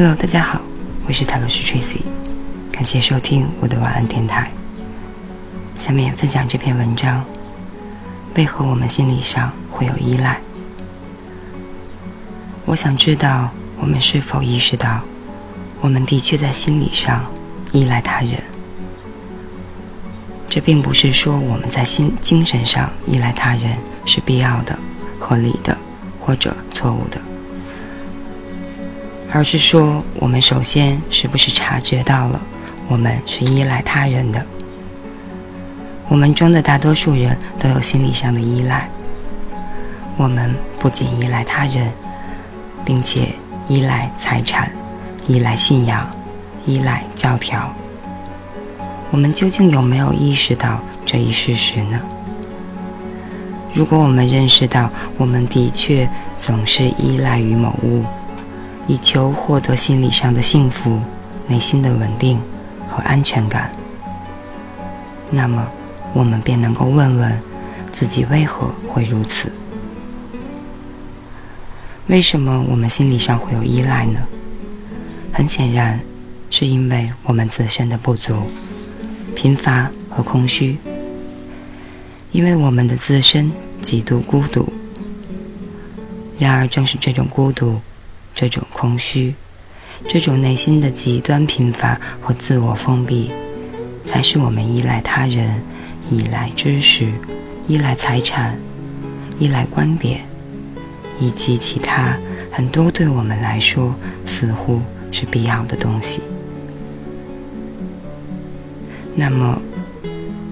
Hello，大家好，我是泰罗斯 Tracy，感谢收听我的晚安电台。下面分享这篇文章：为何我们心理上会有依赖？我想知道我们是否意识到，我们的确在心理上依赖他人。这并不是说我们在心精神上依赖他人是必要的、合理的或者错误的。而是说，我们首先是不是察觉到了，我们是依赖他人的？我们中的大多数人都有心理上的依赖。我们不仅依赖他人，并且依赖财产、依赖信仰、依赖教条。我们究竟有没有意识到这一事实呢？如果我们认识到，我们的确总是依赖于某物。以求获得心理上的幸福、内心的稳定和安全感，那么我们便能够问问自己为何会如此？为什么我们心理上会有依赖呢？很显然，是因为我们自身的不足、贫乏和空虚，因为我们的自身极度孤独。然而，正是这种孤独。这种空虚，这种内心的极端贫乏和自我封闭，才是我们依赖他人、依赖知识、依赖财产、依赖观点，以及其他很多对我们来说似乎是必要的东西。那么，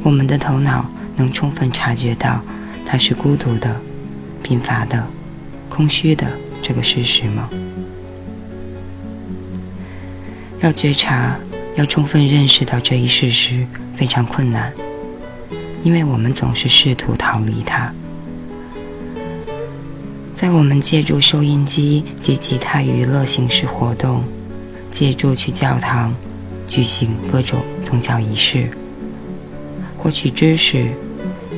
我们的头脑能充分察觉到它是孤独的、贫乏的、空虚的这个事实吗？要觉察，要充分认识到这一事实非常困难，因为我们总是试图逃离它。在我们借助收音机及其他娱乐形式活动，借助去教堂举行各种宗教仪式，获取知识、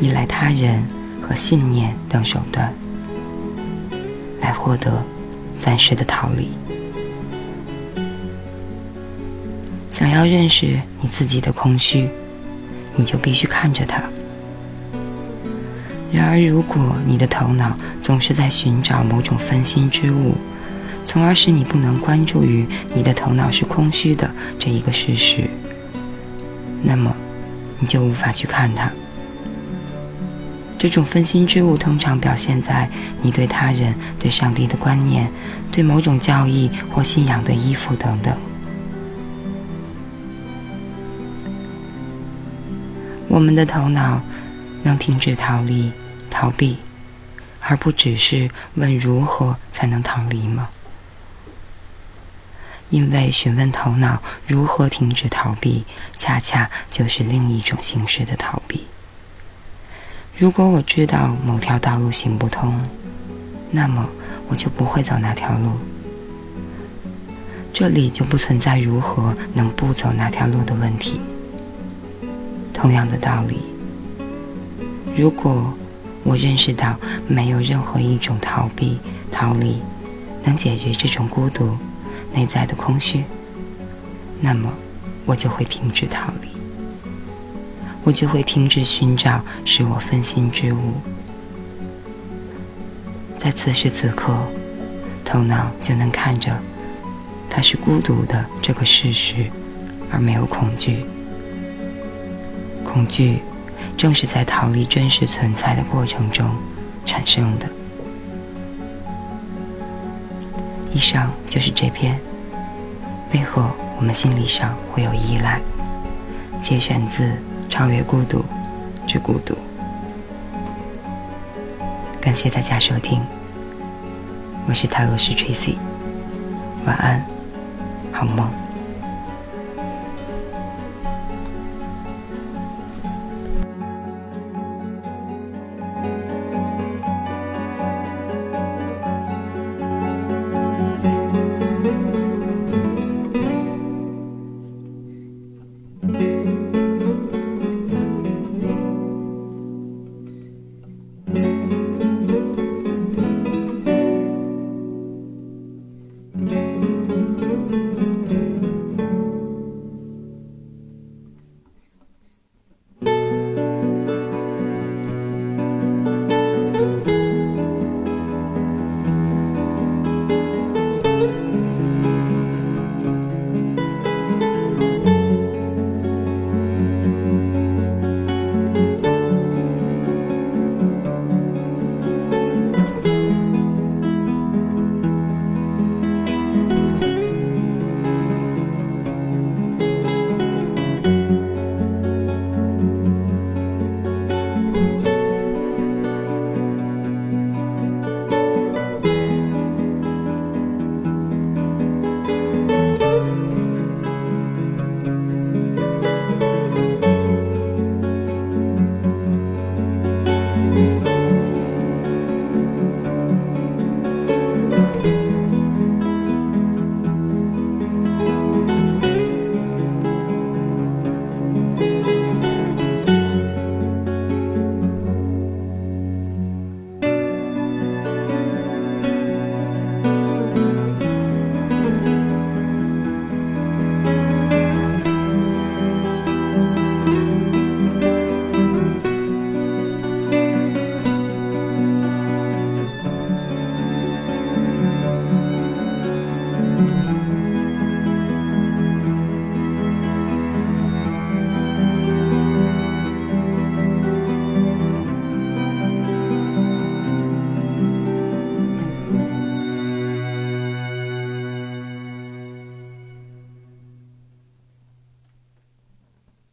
依赖他人和信念等手段，来获得暂时的逃离。想要认识你自己的空虚，你就必须看着它。然而，如果你的头脑总是在寻找某种分心之物，从而使你不能关注于你的头脑是空虚的这一个事实，那么你就无法去看它。这种分心之物通常表现在你对他人、对上帝的观念、对某种教义或信仰的依附等等。我们的头脑能停止逃离、逃避，而不只是问如何才能逃离吗？因为询问头脑如何停止逃避，恰恰就是另一种形式的逃避。如果我知道某条道路行不通，那么我就不会走那条路，这里就不存在如何能不走那条路的问题。同样的道理，如果我认识到没有任何一种逃避、逃离能解决这种孤独、内在的空虚，那么我就会停止逃离，我就会停止寻找使我分心之物。在此时此刻，头脑就能看着它是孤独的这个事实，而没有恐惧。恐惧，正是在逃离真实存在的过程中产生的。以上就是这篇为何我们心理上会有依赖，节选自《超越孤独之孤独》。感谢大家收听，我是泰罗斯 Tracy，晚安，好梦。